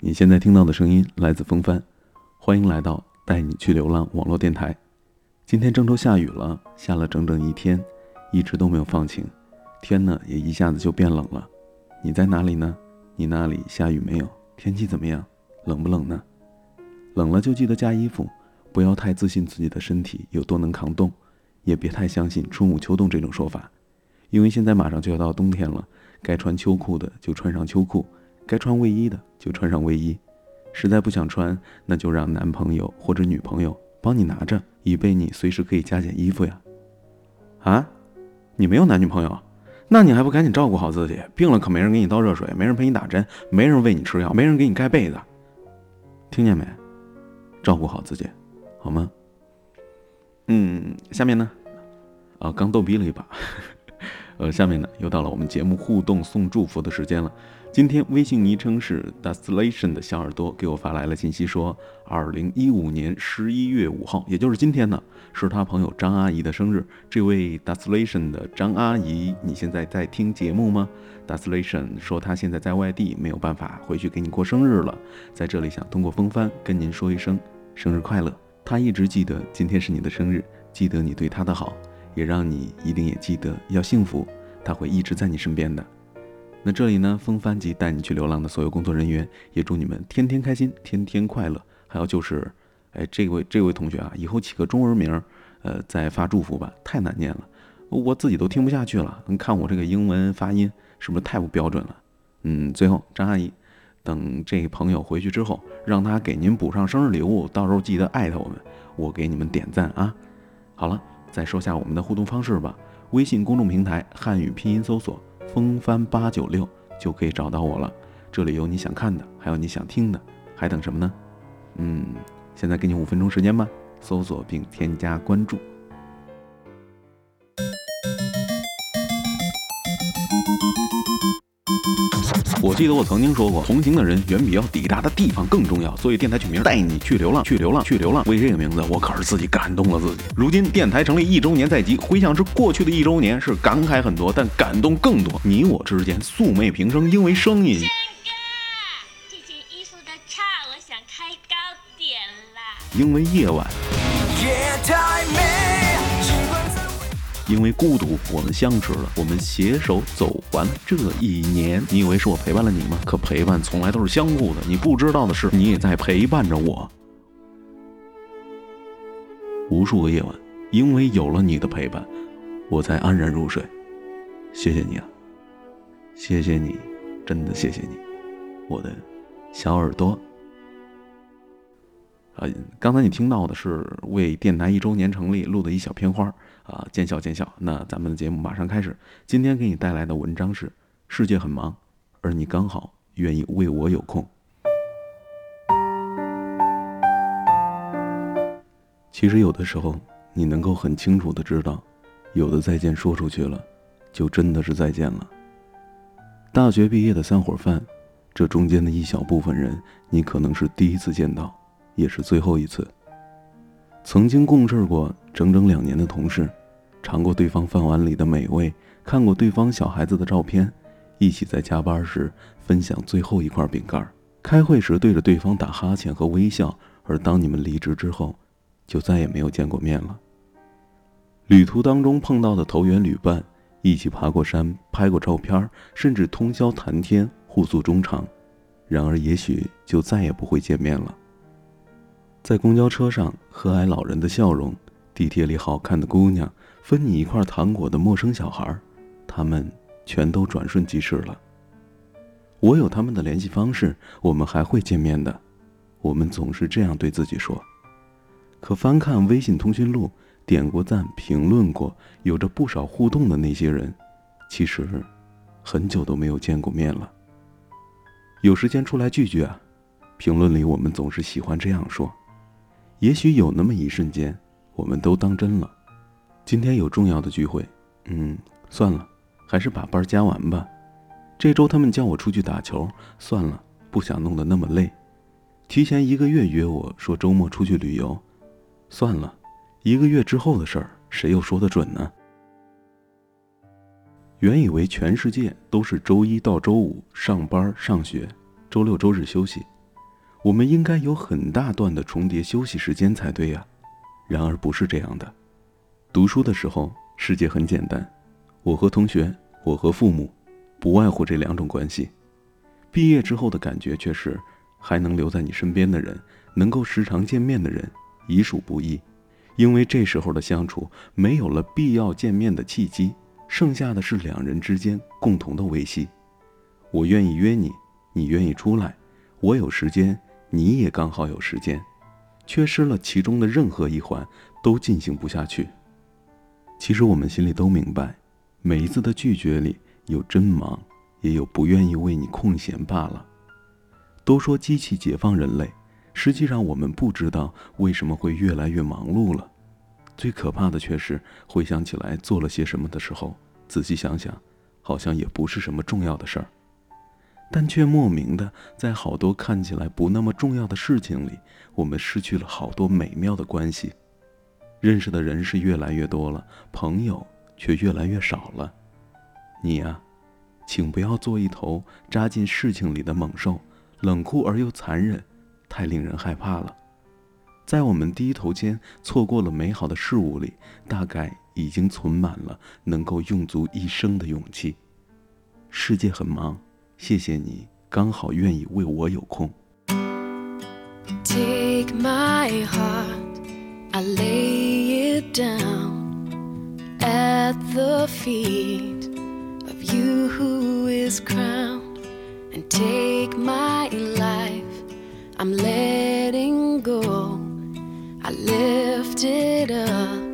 你现在听到的声音来自风帆，欢迎来到带你去流浪网络电台。今天郑州下雨了，下了整整一天，一直都没有放晴，天呢也一下子就变冷了。你在哪里呢？你那里下雨没有？天气怎么样？冷不冷呢？冷了就记得加衣服，不要太自信自己的身体有多能扛冻，也别太相信春捂秋冻这种说法，因为现在马上就要到冬天了，该穿秋裤的就穿上秋裤。该穿卫衣的就穿上卫衣，实在不想穿，那就让男朋友或者女朋友帮你拿着，以备你随时可以加减衣服呀。啊，你没有男女朋友，那你还不赶紧照顾好自己？病了可没人给你倒热水，没人陪你打针，没人喂你吃药，没人给你盖被子，听见没？照顾好自己，好吗？嗯，下面呢？啊，刚逗逼了一把。呃，下面呢又到了我们节目互动送祝福的时间了。今天微信昵称是 Dustlation 的小耳朵给我发来了信息，说二零一五年十一月五号，也就是今天呢，是他朋友张阿姨的生日。这位 Dustlation 的张阿姨，你现在在听节目吗？Dustlation 说他现在在外地，没有办法回去给你过生日了，在这里想通过风帆跟您说一声生日快乐。他一直记得今天是你的生日，记得你对他的好，也让你一定也记得要幸福，他会一直在你身边的。那这里呢，风帆及带你去流浪的所有工作人员，也祝你们天天开心，天天快乐。还有就是，哎，这位这位同学啊，以后起个中文名，呃，再发祝福吧，太难念了，我自己都听不下去了。你看我这个英文发音是不是太不标准了？嗯，最后张阿姨，等这朋友回去之后，让他给您补上生日礼物，到时候记得艾特我们，我给你们点赞啊。好了，再说下我们的互动方式吧，微信公众平台汉语拼音搜索。风帆八九六就可以找到我了，这里有你想看的，还有你想听的，还等什么呢？嗯，现在给你五分钟时间吧，搜索并添加关注。我记得我曾经说过，同行的人远比要抵达的地方更重要，所以电台取名带你去流浪，去流浪，去流浪。为这个名字，我可是自己感动了自己。如今电台成立一周年在即，回想至过去的一周年，是感慨很多，但感动更多。你我之间素昧平生，因为声音。这件衣服的叉，我想开高点啦。因为夜晚。因为孤独，我们相识了，我们携手走完这一年。你以为是我陪伴了你吗？可陪伴从来都是相互的。你不知道的是，你也在陪伴着我。无数个夜晚，因为有了你的陪伴，我才安然入睡。谢谢你啊，谢谢你，真的谢谢你，我的小耳朵。呃，刚才你听到的是为电台一周年成立录的一小片花。啊，见笑见笑。那咱们的节目马上开始。今天给你带来的文章是：世界很忙，而你刚好愿意为我有空。其实有的时候，你能够很清楚的知道，有的再见说出去了，就真的是再见了。大学毕业的三伙饭，这中间的一小部分人，你可能是第一次见到，也是最后一次。曾经共事过整整两年的同事。尝过对方饭碗里的美味，看过对方小孩子的照片，一起在加班时分享最后一块饼干，开会时对着对方打哈欠和微笑，而当你们离职之后，就再也没有见过面了。旅途当中碰到的投缘旅伴，一起爬过山，拍过照片，甚至通宵谈天，互诉衷肠，然而也许就再也不会见面了。在公交车上，和蔼老人的笑容，地铁里好看的姑娘。分你一块糖果的陌生小孩，他们全都转瞬即逝了。我有他们的联系方式，我们还会见面的。我们总是这样对自己说。可翻看微信通讯录，点过赞、评论过、有着不少互动的那些人，其实很久都没有见过面了。有时间出来聚聚啊！评论里我们总是喜欢这样说。也许有那么一瞬间，我们都当真了。今天有重要的聚会，嗯，算了，还是把班加完吧。这周他们叫我出去打球，算了，不想弄得那么累。提前一个月约我说周末出去旅游，算了，一个月之后的事儿，谁又说得准呢？原以为全世界都是周一到周五上班上学，周六周日休息，我们应该有很大段的重叠休息时间才对呀。然而不是这样的。读书的时候，世界很简单，我和同学，我和父母，不外乎这两种关系。毕业之后的感觉却是，还能留在你身边的人，能够时常见面的人，已属不易。因为这时候的相处没有了必要见面的契机，剩下的是两人之间共同的维系。我愿意约你，你愿意出来，我有时间，你也刚好有时间，缺失了其中的任何一环，都进行不下去。其实我们心里都明白，每一次的拒绝里有真忙，也有不愿意为你空闲罢了。都说机器解放人类。实际上，我们不知道为什么会越来越忙碌了。最可怕的却是回想起来做了些什么的时候，仔细想想，好像也不是什么重要的事儿，但却莫名的在好多看起来不那么重要的事情里，我们失去了好多美妙的关系。认识的人是越来越多了，朋友却越来越少了。你呀，请不要做一头扎进事情里的猛兽，冷酷而又残忍。太令人害怕了，在我们低头间错过了美好的事物里，大概已经存满了能够用足一生的勇气。世界很忙，谢谢你刚好愿意为我有空。Take my heart, I lay it down at the feet of you who is crowned, and take my life. I'm letting go. I lift it up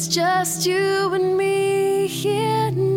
It's just you and me here